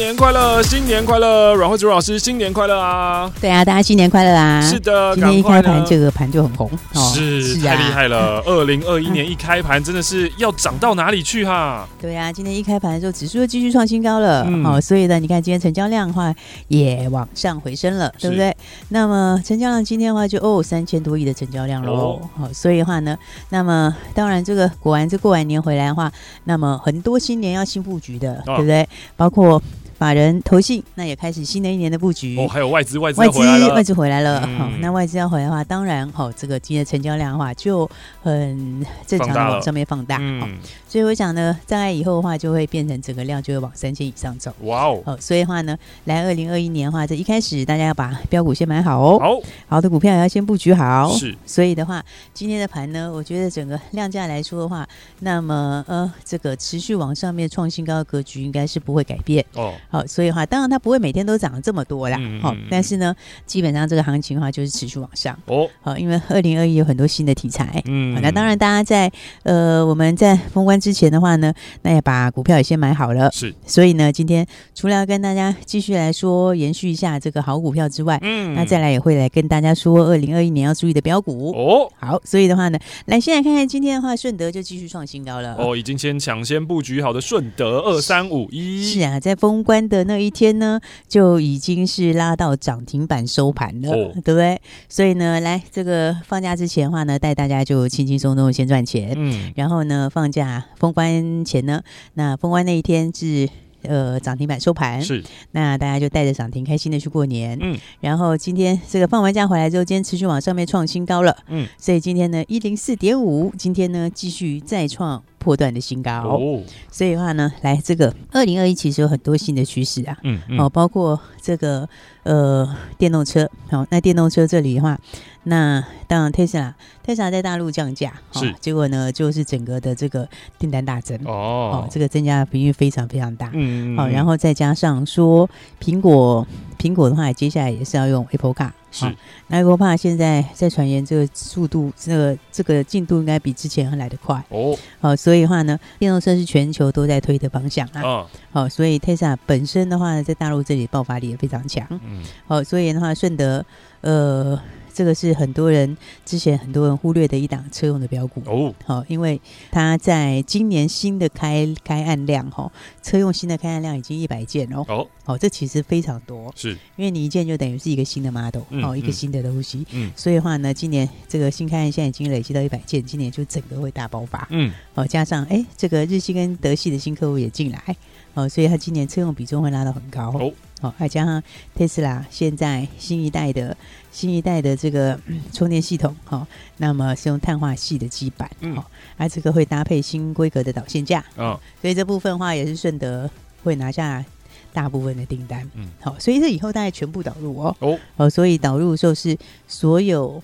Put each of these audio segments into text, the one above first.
年快乐，新年快乐，阮慧珠老师，新年快乐啊！对啊，大家新年快乐啊！是的，今天一开盘这个盘就很红，哦、是，太厉害了！二零二一年一开盘真的是要涨到哪里去哈？对啊，今天一开盘的时候，指数又继续创新高了，嗯、哦，所以呢，你看今天成交量的话也往上回升了，对不对？那么成交量今天的话就哦三千多亿的成交量喽，哦，哦，所以的话呢，那么当然这个果然这过完年回来的话，那么很多新年要新布局的，哦、对不对？包括。法人投信，那也开始新的一年的布局。哦，还有外资，外资外资外资回来了。好、嗯哦，那外资要回来的话，当然，好、哦，这个今天的成交量的话，就很正常的往上面放大。好、嗯哦，所以我想呢，大概以后的话，就会变成整个量就会往三千以上走。哇哦，好、哦，所以的话呢，来二零二一年的话，这一开始大家要把标股先买好哦。好，好的股票也要先布局好。是，所以的话，今天的盘呢，我觉得整个量价来说的话，那么呃，这个持续往上面创新高的格局应该是不会改变。哦。好，所以的话，当然它不会每天都涨这么多啦。好、嗯，但是呢，基本上这个行情的话就是持续往上。哦，好，因为二零二一有很多新的题材。嗯，那当然大家在呃我们在封关之前的话呢，那也把股票也先买好了。是，所以呢，今天除了要跟大家继续来说延续一下这个好股票之外，嗯，那再来也会来跟大家说二零二一年要注意的标股。哦，好，所以的话呢，来先来看看今天的话，顺德就继续创新高了。哦，已经先抢先布局好的顺德二三五一。是啊，在封关的那一天呢，就已经是拉到涨停板收盘了，哦、对不对？所以呢，来这个放假之前的话呢，带大家就轻轻松松先赚钱。嗯，然后呢，放假封关前呢，那封关那一天是呃涨停板收盘，是那大家就带着涨停开心的去过年。嗯，然后今天这个放完假回来之后，今天持续往上面创新高了。嗯，所以今天呢一零四点五，今天呢继续再创。破断的新高，哦，所以的话呢，来这个二零二一其实有很多新的趋势啊，嗯，嗯，哦，包括这个呃电动车，好，那电动车这里的话，那当然特斯拉，特斯拉在大陆降价，是，哦，结果呢就是整个的这个订单大增，哦，哦，这个增加的频率非常非常大，嗯，嗯，好，然后再加上说苹果，苹果的话接下来也是要用 Apple Car。是，那 Apple Car 现在在传言这个速度，这个这个进度应该比之前还来得快哦。好，所以的话呢，电动车是全球都在推的方向啊。哦，好，所以 Tesla 本身的话呢，在大陆这里爆发力也非常强。嗯，好，所以的话，顺德呃。这个是很多人之前很多人忽略的一档车用的标股。哦，好，因为它在今年新的开开案量哈，车用新的开案量已经一百件哦，哦，好，这其实非常多，是。因为你一件就等于是一个新的 model，哦，一个新的东西，嗯，所以的话呢，今年这个新开案现在已经累积到一百件，今年就整个会大爆发，嗯，好，加上哎，这个日系跟德系的新客户也进来，哦，所以它今年车用比重会拉到很高。哦。好，再加上特斯拉现在新一代的新一代的这个、嗯、充电系统，好，那么是用碳化系的基板，好，而这个会搭配新规格的导线架，哦，所以这部分的话也是顺德会拿下大部分的订单，嗯，好，所以这以后大概全部导入哦，哦，哦，所以导入的时候是所有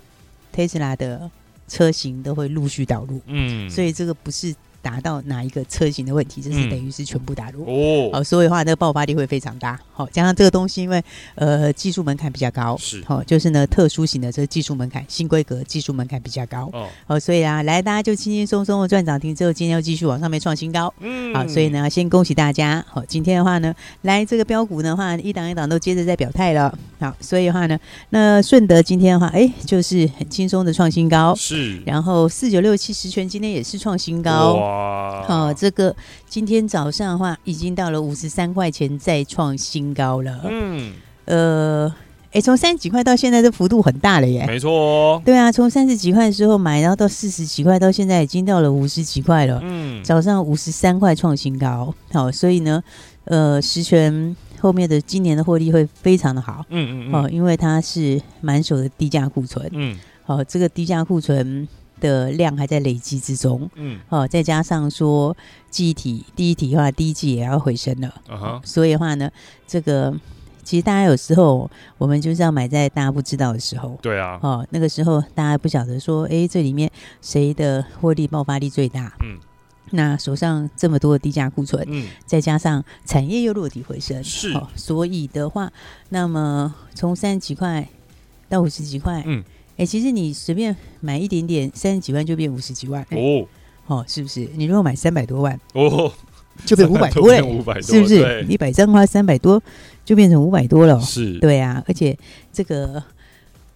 特斯拉的车型都会陆续导入，嗯，所以这个不是。达到哪一个车型的问题，这是等于是全部打入、嗯、哦。好，所以的话，那个爆发力会非常大。好，加上这个东西，因为呃技术门槛比较高，是好，就是呢特殊型的这个技术门槛，新规格技术门槛比较高哦。好，所以啊，来大家就轻轻松松的赚涨停之后，今天要继续往上面创新高。嗯，好，所以呢，先恭喜大家。好，今天的话呢，来这个标股的话，一档一档都接着在表态了。好，所以的话呢，那顺德今天的话，哎，就是很轻松的创新高。是，然后四九六七十全今天也是创新高。哇好、哦，这个今天早上的话，已经到了五十三块钱，再创新高了。嗯，呃，哎，从三十几块到现在，这幅度很大了耶。没错、哦，对啊，从三十几块的时候买，然后到四十几块，到现在已经到了五十几块了。嗯，早上五十三块创新高。好，所以呢，呃，实权后面的今年的获利会非常的好。嗯嗯嗯。哦，因为它是满手的低价库存。嗯，好，这个低价库存。的量还在累积之中，嗯，哦，再加上说记忆体第一体的话，第一季也要回升了，啊哈，所以的话呢，这个其实大家有时候我们就是要买在大家不知道的时候，对啊，哦，那个时候大家不晓得说，哎，这里面谁的获利爆发力最大，嗯，那手上这么多的低价库存，嗯，再加上产业又落地回升，是，哦，所以的话，那么从三十几块到五十几块，嗯。哎、欸，其实你随便买一点点，三十几万就变五十几万哦，哦，是不是？你如果买三百多万哦，就 变五百多嘞，五百多，是不是？一百张花三百多，就变成五百多了，是，对啊。而且这个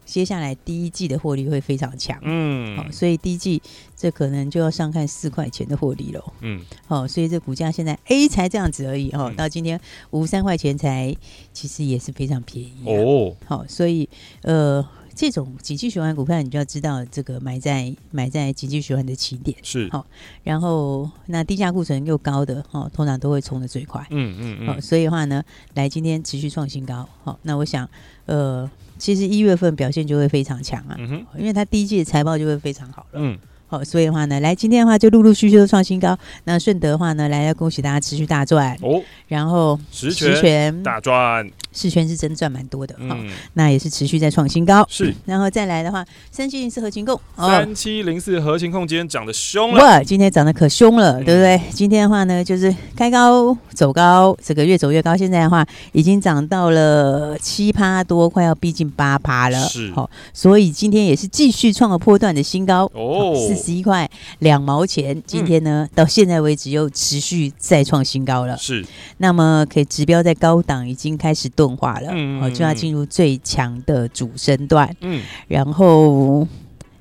接下来第一季的获利会非常强，嗯，好、哦，所以第一季这可能就要上看四块钱的获利了，嗯，好、哦，所以这股价现在 A 才这样子而已哦，嗯、到今天五三块钱才，其实也是非常便宜、啊、哦，好、哦，所以呃。这种景气循环股票，你就要知道这个买在买在景气循环的起点。是。好，然后那低价库存又高的哦，通常都会冲的最快，嗯嗯嗯，好，所以的话呢，来今天持续创新高，好，那我想呃，其实一月份表现就会非常强啊，嗯哼，因为它第一季的财报就会非常好了，嗯。好，所以的话呢，来今天的话就陆陆续续都创新高。那顺德的话呢，来要恭喜大家持续大赚哦。然后十全大赚，十全是真赚蛮多的哈。那也是持续在创新高。是，然后再来的话，三七零四合情控，三七零四合情控今天涨得凶了，哇，今天涨得可凶了，对不对？今天的话呢，就是开高走高，这个越走越高。现在的话，已经涨到了七趴多，快要逼近八趴了。是，好，所以今天也是继续创了波段的新高哦。十一块两毛钱，今天呢、嗯、到现在为止又持续再创新高了。是，那么可以指标在高档已经开始钝化了，嗯，哦，就要进入最强的主升段。嗯，然后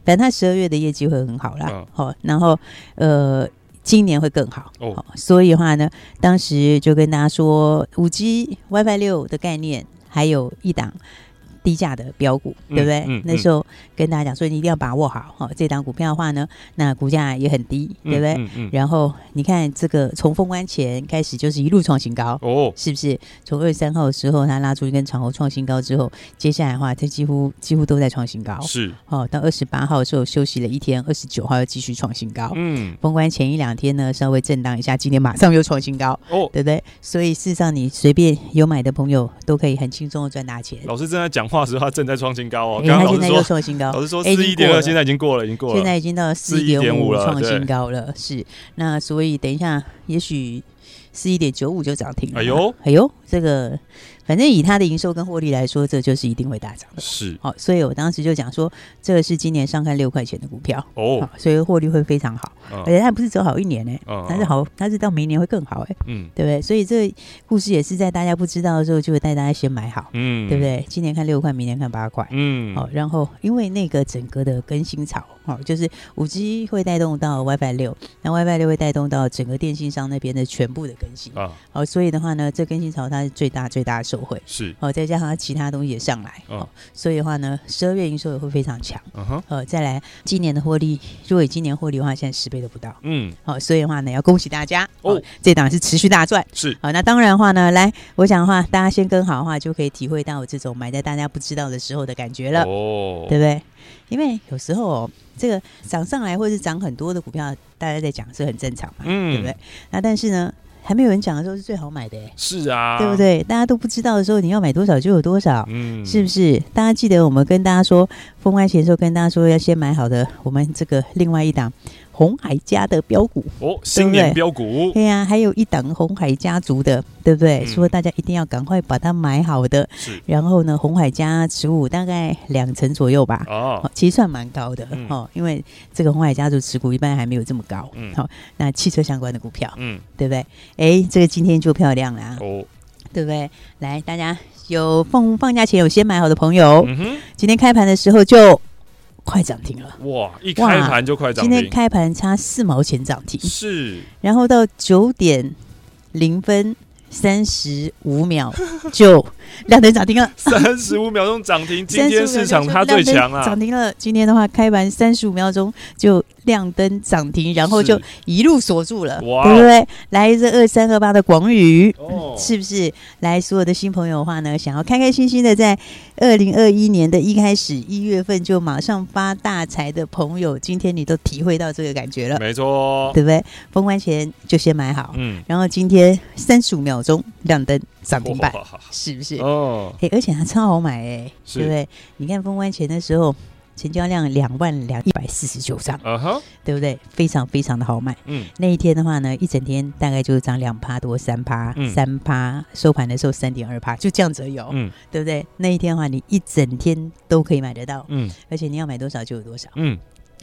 反正他十二月的业绩会很好啦，好、嗯，然后呃，今年会更好。哦，所以的话呢，当时就跟大家说，五 G WiFi 六的概念，还有一档。低价的标股，对不对？嗯嗯嗯、那时候跟大家讲说，你一定要把握好哈。这档股票的话呢，那股价也很低，对不对？然后你看这个从封关前开始就是一路创新高，哦，是不是？从二十三号的时候，它拉出一根长红创新高之后，接下来的话，它几乎几乎都在创新高。是哦，到二十八号的时候休息了一天，二十九号又继续创新高。嗯，封关前一两天呢，稍微震荡一下，今天马上又创新高，哦，对不对？所以事实上，你随便有买的朋友都可以很轻松的赚大钱。老师正在讲话时，它正在创新高哦。刚刚现在又创新高。老师说四一点二，现在已经过了，已经过了。现在已经到四一点五了，创新高了。是，那所以等一下，也许四一点九五就涨停了。哎呦，哎呦，这个。反正以它的营收跟获利来说，这就是一定会大涨的。是，好，所以我当时就讲说，这个是今年上看六块钱的股票哦，所以获利会非常好，而且它不是走好一年呢，它是好，它是到明年会更好哎，嗯，对不对？所以这故事也是在大家不知道的时候，就会带大家先买好，嗯，对不对？今年看六块，明年看八块，嗯，好，然后因为那个整个的更新潮，哦，就是五 G 会带动到 WiFi 六，那 WiFi 六会带动到整个电信商那边的全部的更新啊，好，所以的话呢，这更新潮它是最大最大的受。惠是好，再加上它其他东西也上来哦，所以的话呢，十二月营收也会非常强。嗯哼，呃，再来今年的获利，如果以今年获利的话，现在十倍都不到。嗯，好，所以的话呢，要恭喜大家哦，这档是持续大赚。是好，那当然的话呢，来，我想的话，大家先跟好的话，就可以体会到这种买在大家不知道的时候的感觉了。哦，对不对？因为有时候哦这个涨上来或者是涨很多的股票，大家在讲是很正常嘛，嗯，对不对？那但是呢？还没有人讲的时候是最好买的，是啊，对不对？大家都不知道的时候，你要买多少就有多少，嗯，是不是？大家记得我们跟大家说，封关前的时候跟大家说要先买好的，我们这个另外一档。鸿海家的标股哦，新年标股对呀，还有一档红海家族的，对不对？所以大家一定要赶快把它买好的。是，然后呢，红海家持股大概两成左右吧。哦，其实算蛮高的哦，因为这个红海家族持股一般还没有这么高。嗯，好，那汽车相关的股票，嗯，对不对？哎，这个今天就漂亮了哦，对不对？来，大家有放放假前有先买好的朋友，嗯哼，今天开盘的时候就。快涨停了！哇，一开盘就快涨停。今天开盘差四毛钱涨停，是。然后到九点零分三十五秒就亮灯涨停了，三十五秒钟涨停，今天市场它最强啊，涨停了。今天的话，开盘三十五秒钟就亮灯涨停，然后就一路锁住了，对不对？来这二三二八的广宇，哦、是不是？来所有的新朋友的话呢，想要开开心心的在二零二一年的一开始一月份就马上发大财的朋友，今天你都体会到这个感觉了，没错，对不对？封关前就先买好，嗯，然后今天三十五秒钟亮灯涨停板，是不是？哦，哎，而且它超好买哎，是对不对？你看封关前的时候。成交量两万两一百四十九张，uh. 对不对？非常非常的好买。嗯，那一天的话呢，一整天大概就是涨两趴多三趴，三趴、嗯、收盘的时候三点二趴，就这样子有，嗯，对不对？那一天的话，你一整天都可以买得到，嗯，而且你要买多少就有多少，嗯，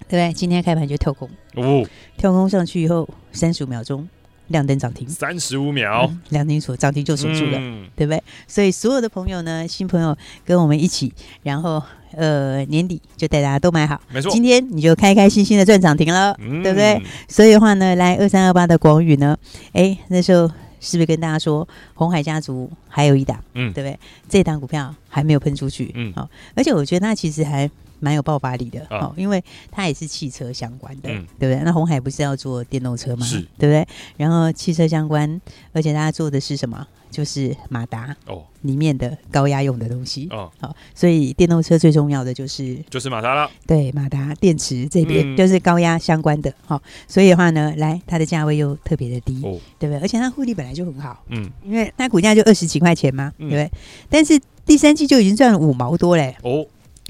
对不对？今天开盘就跳空，哦，跳空上去以后三十五秒钟。亮灯涨停，三十五秒，亮灯锁涨停就锁住了，嗯、对不对？所以所有的朋友呢，新朋友跟我们一起，然后呃年底就带大家都买好，没错。今天你就开开心心的赚涨停了，嗯、对不对？所以的话呢，来二三二八的广宇呢，哎，那时候是不是跟大家说红海家族还有一档，嗯，对不对？这档股票还没有喷出去，嗯，好，而且我觉得它其实还。蛮有爆发力的，哦，因为它也是汽车相关的，嗯、对不对？那红海不是要做电动车吗？是，对不对？然后汽车相关，而且大家做的是什么？就是马达哦，里面的高压用的东西哦，好，所以电动车最重要的就是就是马达了，对，马达电池这边、嗯、就是高压相关的，好，所以的话呢，来它的价位又特别的低，哦、对不对？而且它获利本来就很好，嗯，因为它股价就二十几块钱嘛，嗯、对不对？但是第三季就已经赚了五毛多嘞，哦。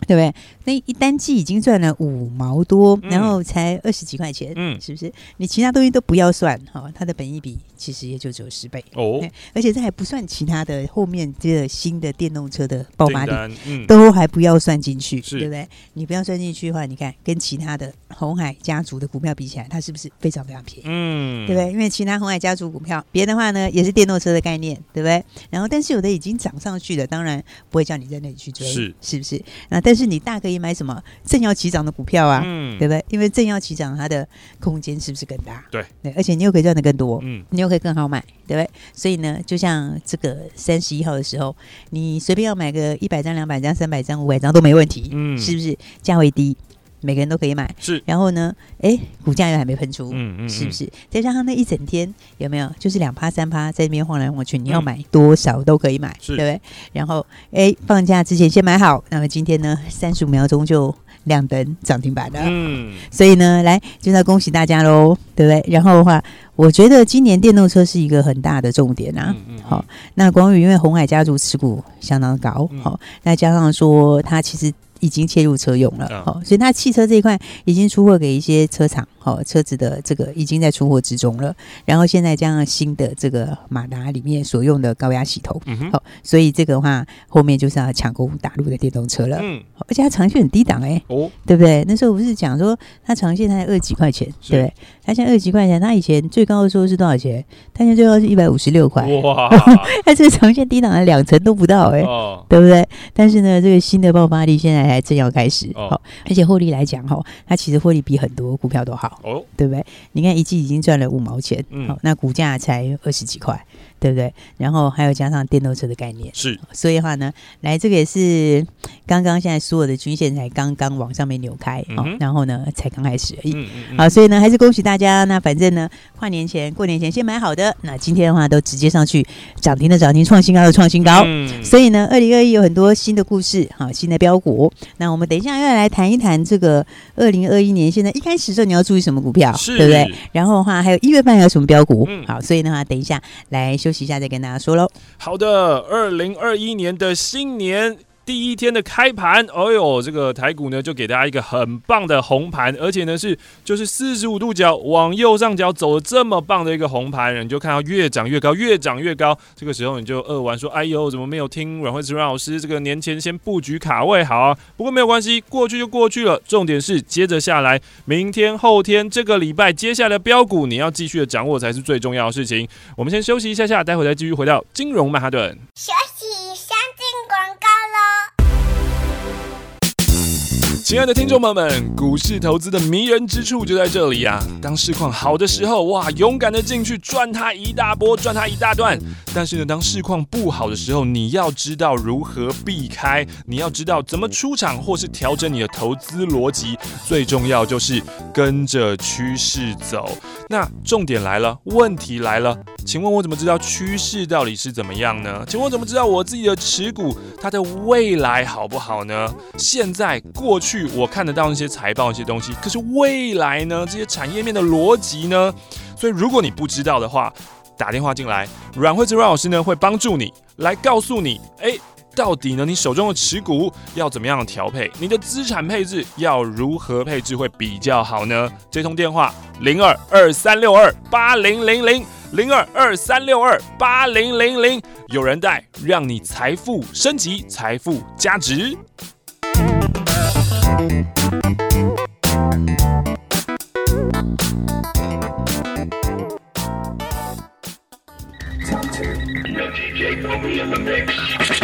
对不对？那一单季已经赚了五毛多，嗯、然后才二十几块钱，嗯，是不是？你其他东西都不要算哈、哦，它的本益比其实也就只有十倍哦。而且这还不算其他的后面这个新的电动车的爆发力，嗯、都还不要算进去，是对不对？你不要算进去的话，你看跟其他的红海家族的股票比起来，它是不是非常非常便宜？嗯，对不对？因为其他红海家族股票，别的话呢也是电动车的概念，对不对？然后但是有的已经涨上去了，当然不会叫你在那里去追，是是不是？那但是你大可以买什么正要起涨的股票啊，嗯，对不对？因为正要起涨，它的空间是不是更大？对，对，而且你又可以赚的更多，嗯，你又可以更好买，对不对？所以呢，就像这个三十一号的时候，你随便要买个一百张、两百张、三百张、五百张都没问题，嗯，是不是？价位低。每个人都可以买，是。然后呢，哎，股价又还没喷出，嗯嗯，是不是？再加上那一整天有没有，就是两趴三趴在那边晃来晃去，你要买多少都可以买，对不对？然后，哎，放假之前先买好，那么今天呢，三十五秒钟就亮灯涨停板了，嗯。所以呢，来就是要恭喜大家喽，对不对？然后的话，我觉得今年电动车是一个很大的重点啊。好，那广宇因为红海家族持股相当高，好，那加上说它其实。已经切入车用了，好、哦，所以它汽车这一块已经出货给一些车厂，好、哦，车子的这个已经在出货之中了。然后现在加上新的这个马达里面所用的高压系统，好、嗯哦，所以这个的话后面就是要抢攻大陆的电动车了。嗯，而且它长线很低档哎、欸，哦，对不对？那时候不是讲说它长线才二十几块钱，对不对？它现在二十几块钱，它以前最高的时候是多少钱？它现在最高是一百五十六块，哇！它这个长线低档的两成都不到哎、对不对？但是呢，这个新的爆发力现在。还正要开始，好、哦，而且获利来讲，哈，它其实获利比很多股票都好，哦，对不对？你看一季已经赚了五毛钱，那股价才二十几块。对不对？然后还有加上电动车的概念，是，所以的话呢，来这个也是刚刚现在所有的均线才刚刚往上面扭开，然后呢才刚开始而已，嗯嗯嗯好，所以呢还是恭喜大家。那反正呢，跨年前、过年前先买好的，那今天的话都直接上去涨停的涨停，创新高的创新高。嗯、所以呢，二零二一有很多新的故事，好，新的标股。那我们等一下要来谈一谈这个二零二一年现在一开始的时候你要注意什么股票，是对不对？然后的话还有一月份还有什么标股？嗯、好，所以的话等一下来。休息一下，再跟大家说喽。好的，二零二一年的新年。第一天的开盘，哎呦，这个台股呢就给大家一个很棒的红盘，而且呢是就是四十五度角往右上角走了这么棒的一个红盘，你就看到越涨越高，越涨越高。这个时候你就扼腕说：“哎呦，怎么没有听阮慧慈阮老师这个年前先布局卡位好啊？”不过没有关系，过去就过去了。重点是接着下来，明天、后天这个礼拜接下来标股，你要继续的掌握才是最重要的事情。我们先休息一下下，待会再继续回到金融曼哈顿。休息，先进广告亲爱的听众朋友们，股市投资的迷人之处就在这里啊！当市况好的时候，哇，勇敢的进去赚它一大波，赚它一大段。但是呢，当市况不好的时候，你要知道如何避开，你要知道怎么出场或是调整你的投资逻辑。最重要就是跟着趋势走。那重点来了，问题来了，请问我怎么知道趋势到底是怎么样呢？请问怎么知道我自己的持股它的未来好不好呢？现在、过去。我看得到那些财报一些东西，可是未来呢？这些产业面的逻辑呢？所以如果你不知道的话，打电话进来，阮惠慈阮老师呢会帮助你来告诉你，诶，到底呢你手中的持股要怎么样调配？你的资产配置要如何配置会比较好呢？这通电话零二二三六二八零零零零二二三六二八零零零，有人带，让你财富升级，财富加值。DJ Bobby in the mix.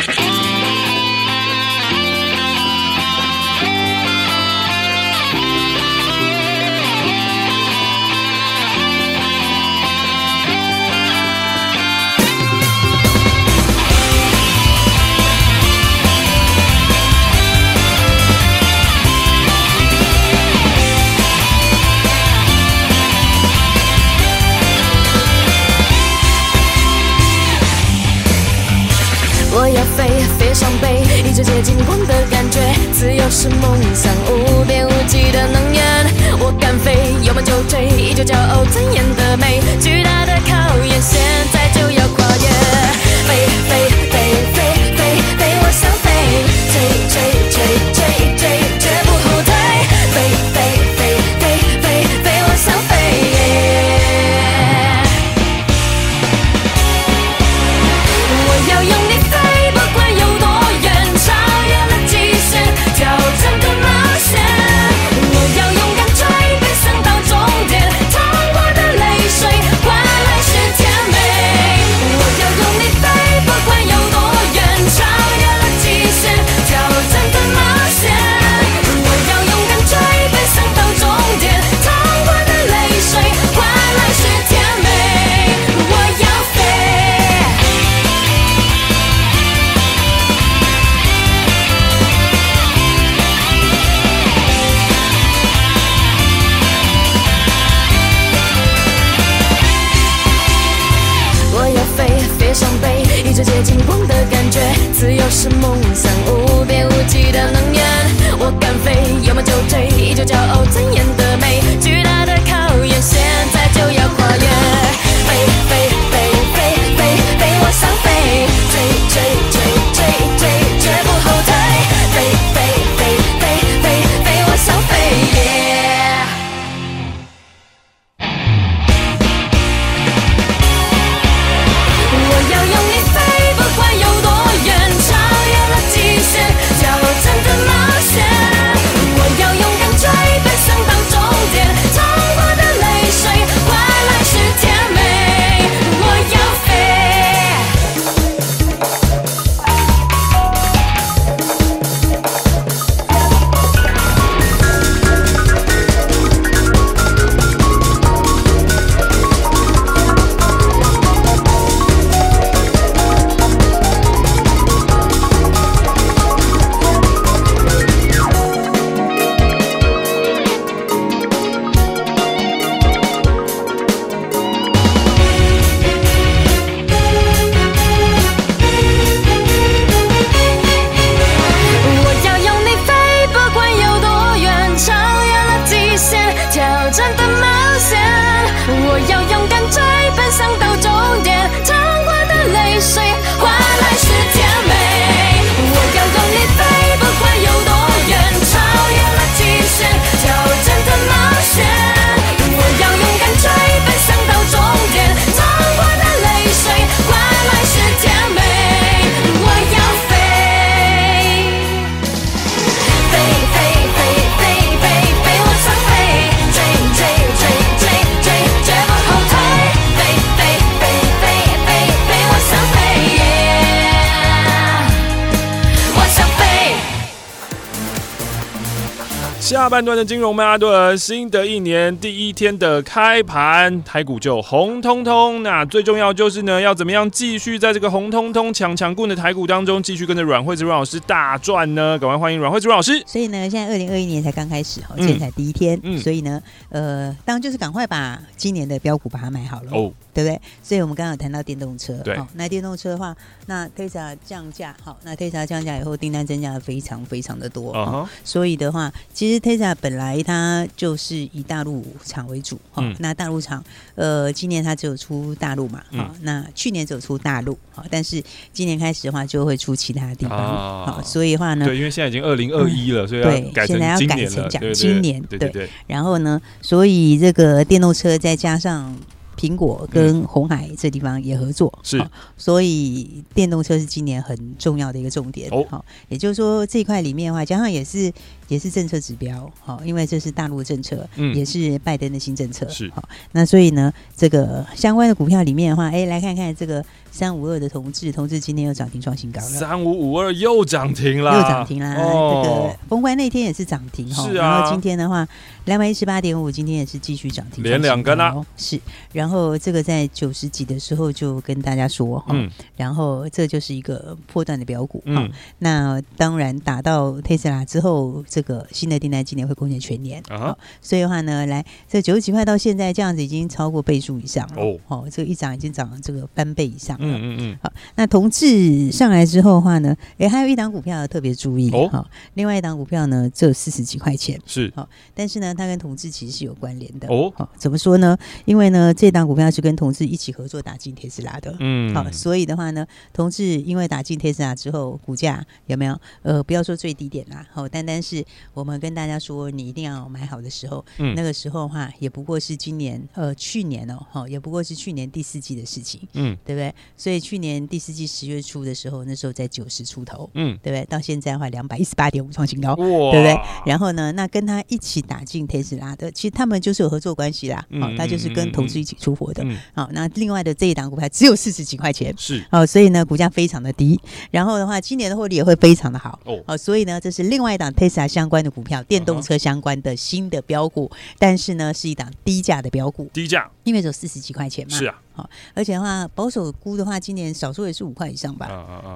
下半段的金融曼哈顿，新的一年第一天的开盘，台股就红彤彤。那最重要就是呢，要怎么样继续在这个红彤彤抢强棍的台股当中，继续跟着阮慧子阮老师大赚呢？赶快欢迎阮慧子阮老师。所以呢，现在二零二一年才刚开始哈，今天才第一天，嗯嗯、所以呢，呃，当然就是赶快把今年的标股把它买好了哦，对不对？所以我们刚刚有谈到电动车，对，那电动车的话，那 Tesla 降价，好，那 Tesla 降价以后，订单增加的非常非常的多啊、uh huh. 所以的话，其实 Tesla 本来它就是以大陆厂为主，哈、嗯，那大陆厂，呃，今年它只有出大陆嘛，哈、嗯，那去年只有出大陆，好，但是今年开始的话就会出其他地方，好、啊，所以的话呢，对，因为现在已经二零二一了，嗯、所以要改成讲今年，对对。对，然后呢，所以这个电动车再加上。苹果跟红海这地方也合作，是、嗯，所以电动车是今年很重要的一个重点。好、哦，也就是说这一块里面的话，加上也是也是政策指标，好，因为这是大陆的政策，嗯，也是拜登的新政策，是好。那所以呢，这个相关的股票里面的话，哎，来看看这个三五二的同志，同志今天又涨停创新高了，三五五二又涨停了，又涨停啦。哦、这个封关那天也是涨停哈，是啊。然后今天的话，两百一十八点五，今天也是继续涨停，连两根啊，是。然后这个在九十几的时候就跟大家说哈，嗯、然后这就是一个破断的标股，嗯，那当然打到特斯拉之后，这个新的订单今年会贡献全年。啊哈，所以的话呢，来这九十几块到现在这样子已经超过倍数以上了。哦，哦，这个一涨已经涨了这个翻倍以上了，嗯嗯嗯，好，那同志上来之后的话呢，哎，还有一档股票要特别注意。哦，好，另外一档股票呢只有四十几块钱。是。好，但是呢它跟同志其实是有关联的。哦，好，怎么说呢？因为呢这档股票是跟同志一起合作打进特斯拉的，嗯，好，所以的话呢，同志因为打进特斯拉之后，股价有没有？呃，不要说最低点啦，好，单单是我们跟大家说，你一定要买好的时候，嗯，那个时候的话，也不过是今年，呃，去年哦，好，也不过是去年第四季的事情，嗯，对不对？所以去年第四季十月初的时候，那时候在九十出头，嗯，对不对？到现在的话，两百一十八点五创新高，对不对？然后呢，那跟他一起打进特斯拉的，其实他们就是有合作关系啦，好，他就是跟投资一起出货的，好。那另外的这一档股票只有四十几块钱，是哦，所以呢，股价非常的低。然后的话，今年的获利也会非常的好哦，哦，所以呢，这是另外一档 Tesla 相关的股票，电动车相关的新的标股，但是呢，是一档低价的标股，低价，因为只有四十几块钱嘛，是啊，好，而且的话，保守估的话，今年少说也是五块以上吧，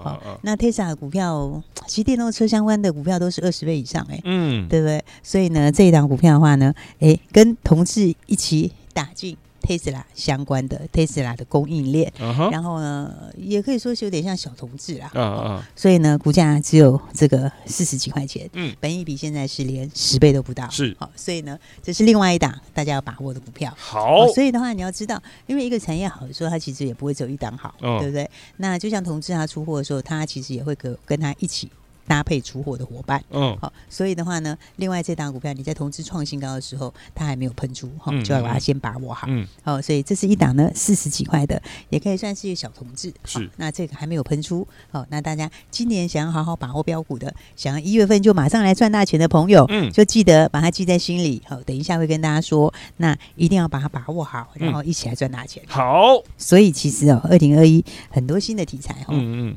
好，那 Tesla 的股票，其实电动车相关的股票都是二十倍以上，哎，嗯，对不对？所以呢，这一档股票的话呢，哎，跟同事一起打进。特斯拉相关的 Tesla 的供应链，uh huh. 然后呢，也可以说是有点像小同志啦，uh huh. 所以呢，股价只有这个四十几块钱，嗯，本益比现在是连十倍都不到，是，好，所以呢，这是另外一档大家要把握的股票，好，所以的话你要知道，因为一个产业好的时候，它其实也不会只有一档好，uh. 对不对？那就像同志他出货的时候，他其实也会跟跟他一起。搭配出货的伙伴，嗯，好，所以的话呢，另外这档股票你在同致创新高的时候，它还没有喷出，哈，就要把它先把握好，嗯，好，所以这是一档呢四十几块的，也可以算是一个小同志，是，那这个还没有喷出，好，那大家今年想要好好把握标股的，想要一月份就马上来赚大钱的朋友，嗯，就记得把它记在心里，好，等一下会跟大家说，那一定要把它把握好，然后一起来赚大钱，好，所以其实哦，二零二一很多新的题材，哈，嗯嗯。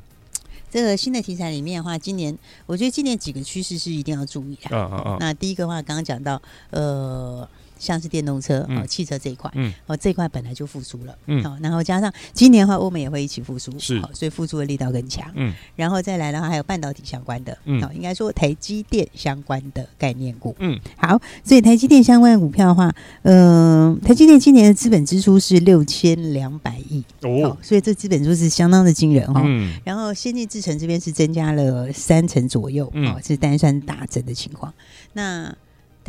这个新的题材里面的话，今年我觉得今年几个趋势是一定要注意的。那第一个话，刚刚讲到，呃。像是电动车、哦，汽车这一块，嗯，哦，这一块本来就复苏了，嗯，好，然后加上今年的话，欧美也会一起复苏，是，所以复苏的力道更强，嗯，然后再来的话，还有半导体相关的，嗯，好，应该说台积电相关的概念股，嗯，好，所以台积电相关的股票的话，嗯，台积电今年的资本支出是六千两百亿，哦，所以这资本支出是相当的惊人哈，嗯，然后先进制程这边是增加了三成左右，哦，是单算大增的情况，那。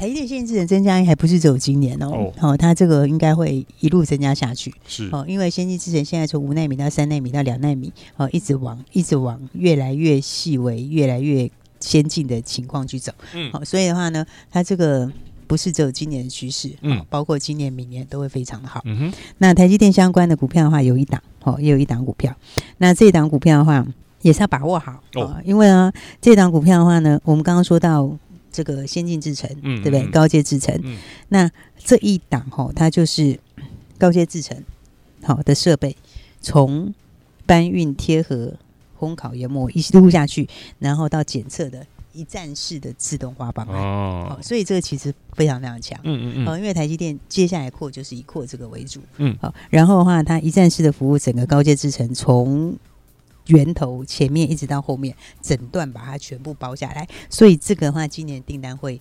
台积电先进制程增加还不是只有今年哦，好、哦，它这个应该会一路增加下去，是。哦，因为先进制程现在从五纳米到三纳米到两纳米，哦，一直往一直往越来越细微、越来越先进的情况去走，嗯，好、哦，所以的话呢，它这个不是只有今年的趋势，嗯、哦，包括今年、明年都会非常的好，嗯哼，那台积电相关的股票的话，有一档，哦，也有一档股票，那这档股票的话也是要把握好，哦，哦因为呢，这档股票的话呢，我们刚刚说到。这个先进制程，嗯，对不对？高阶制程，嗯，那这一档哈，它就是高阶制程好的设备，从搬运、贴合、烘烤、研磨一路下去，然后到检测的一站式的自动化方案哦，所以这个其实非常非常强。嗯嗯嗯。哦，因为台积电接下来扩就是以扩这个为主。嗯。好，然后的话，它一站式的服务，整个高阶制程从源头前面一直到后面，整段把它全部包下来。所以这个的话，今年订单会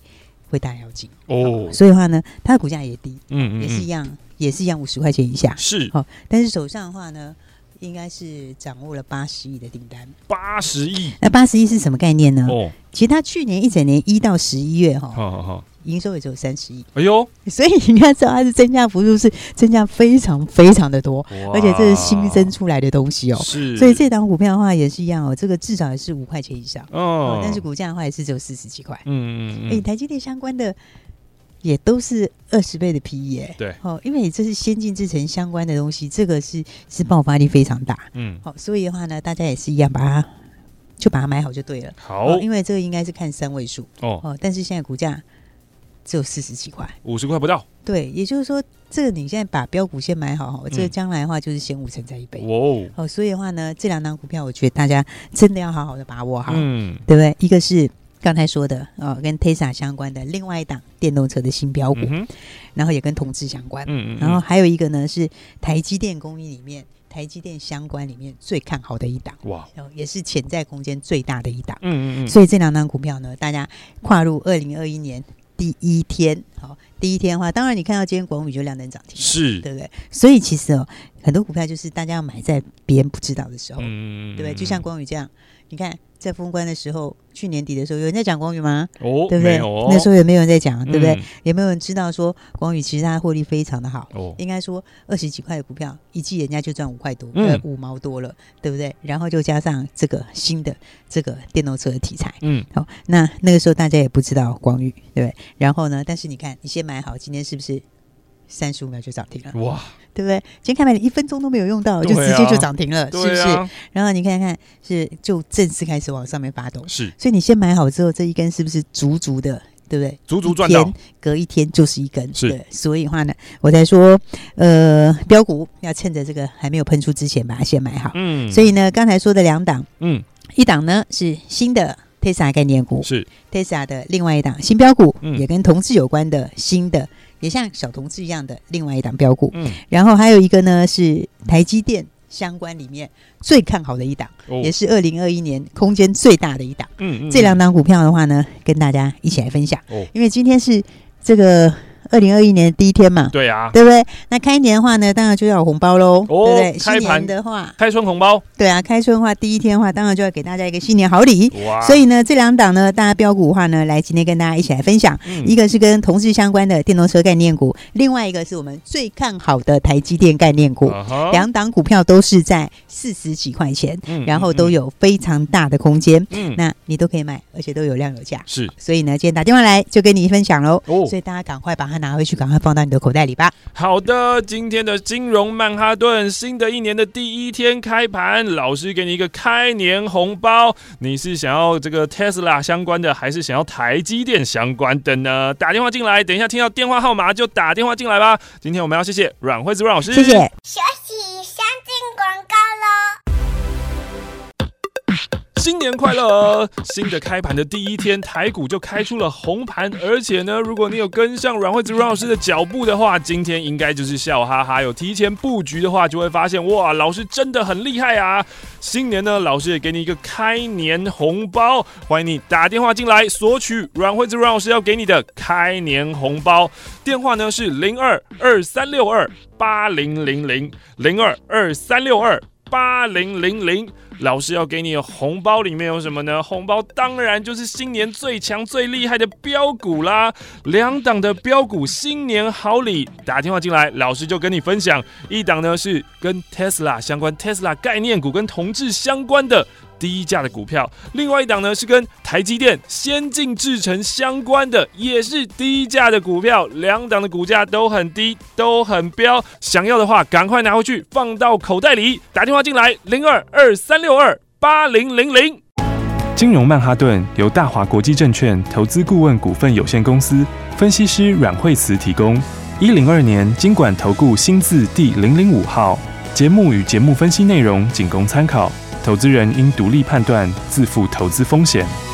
会大要紧哦。所以的话呢，它的股价也低。嗯嗯。也是一样，也是一样，五十块钱以下。是。好，但是手上的话呢？应该是掌握了八十亿的订单，八十亿。那八十亿是什么概念呢？哦，其实他去年一整年一到十一月哈，好好好，营收也只有三十亿。哎呦，所以你看，知道它是增加幅度是增加非常非常的多，而且这是新增出来的东西哦。是，所以这档股票的话也是一样哦，这个至少也是五块钱以上。哦，哦，但是股价的话也是只有四十几块。嗯嗯嗯。哎，台积电相关的。也都是二十倍的 PE 哎，对，哦，因为这是先进制程相关的东西，这个是是爆发力非常大，嗯，好，所以的话呢，大家也是一样，把它就把它买好就对了，好，因为这个应该是看三位数。哦，哦，但是现在股价只有四十几块，五十块不到，对，也就是说，这个你现在把标股先买好，这个将来的话就是先五成再一倍，哦，哦，所以的话呢，这两档股票我觉得大家真的要好好的把握好，嗯，对不对？一个是。刚才说的哦，跟 Tesla 相关的另外一档电动车的新标股，嗯、然后也跟同志相关，嗯嗯，然后还有一个呢是台积电供应里面，台积电相关里面最看好的一档，哇，也是潜在空间最大的一档，嗯嗯，所以这两档股票呢，大家跨入二零二一年第一天，好，第一天的话，当然你看到今天广宇就亮灯涨停，是，对不对？所以其实哦，很多股票就是大家要买在别人不知道的时候，嗯，对不对？就像广宇这样，你看。在封关的时候，去年底的时候，有人在讲光宇吗？哦，对不对？哦、那时候也没有人在讲，对不对？嗯、也没有人知道说光宇其实它获利非常的好。哦，应该说二十几块的股票，一季人家就赚五块多，呃、嗯，五毛多了，对不对？然后就加上这个新的这个电动车的题材，嗯，好，那那个时候大家也不知道光宇，对不对？然后呢，但是你看，你先买好，今天是不是？三十五秒就涨停了，哇，对不对？今天开盘你一分钟都没有用到，就直接就涨停了，是不是？然后你看看，是就正式开始往上面发动，是。所以你先买好之后，这一根是不是足足的，对不对？足足赚到，隔一天就是一根，是。所以话呢，我才说，呃，标股要趁着这个还没有喷出之前把它先买好。嗯。所以呢，刚才说的两档，嗯，一档呢是新的 Tesla 概念股，是 Tesla 的另外一档新标股，也跟同志有关的新的。也像小同志一样的另外一档标股，嗯，然后还有一个呢是台积电相关里面最看好的一档，哦、也是二零二一年空间最大的一档，嗯，嗯，这两档股票的话呢，跟大家一起来分享，哦，因为今天是这个。二零二一年的第一天嘛，对啊，对不对？那开年的话呢，当然就要有红包喽，哦、对不对？开盘的话，开春红包，对啊，开春的话，第一天的话，当然就要给大家一个新年好礼。哇！所以呢，这两档呢，大家标股的话呢，来今天跟大家一起来分享，嗯、一个是跟同志相关的电动车概念股，另外一个是我们最看好的台积电概念股。啊、两档股票都是在四十几块钱，嗯、然后都有非常大的空间。嗯，那你都可以买，而且都有量有价。是，所以呢，今天打电话来就跟你分享喽。哦，所以大家赶快把它拿回去，赶快放到。你的口袋里吧。好的，今天的金融曼哈顿，新的一年的第一天开盘，老师给你一个开年红包。你是想要这个 Tesla 相关的，还是想要台积电相关的呢？打电话进来，等一下听到电话号码就打电话进来吧。今天我们要谢谢阮惠子阮老师，谢谢。休息，先进广告喽。新年快乐！新的开盘的第一天，台股就开出了红盘，而且呢，如果你有跟上阮惠姿阮老师的脚步的话，今天应该就是笑哈哈。有提前布局的话，就会发现哇，老师真的很厉害啊！新年呢，老师也给你一个开年红包，欢迎你打电话进来索取阮惠姿阮老师要给你的开年红包。电话呢是零二二三六二八零零零零二二三六二八零零零。老师要给你的红包，里面有什么呢？红包当然就是新年最强最厉害的标股啦！两档的标股新年好礼，打电话进来，老师就跟你分享。一档呢是跟 Tesla 相关，Tesla 概念股跟同质相关的。低价的股票，另外一档呢是跟台积电先进制程相关的，也是低价的股票。两档的股价都很低，都很飙。想要的话，赶快拿回去放到口袋里。打电话进来，零二二三六二八零零零。金融曼哈顿由大华国际证券投资顾问股份有限公司分析师阮惠慈提供。一零二年金管投顾新字第零零五号。节目与节目分析内容仅供参考。投资人应独立判断，自负投资风险。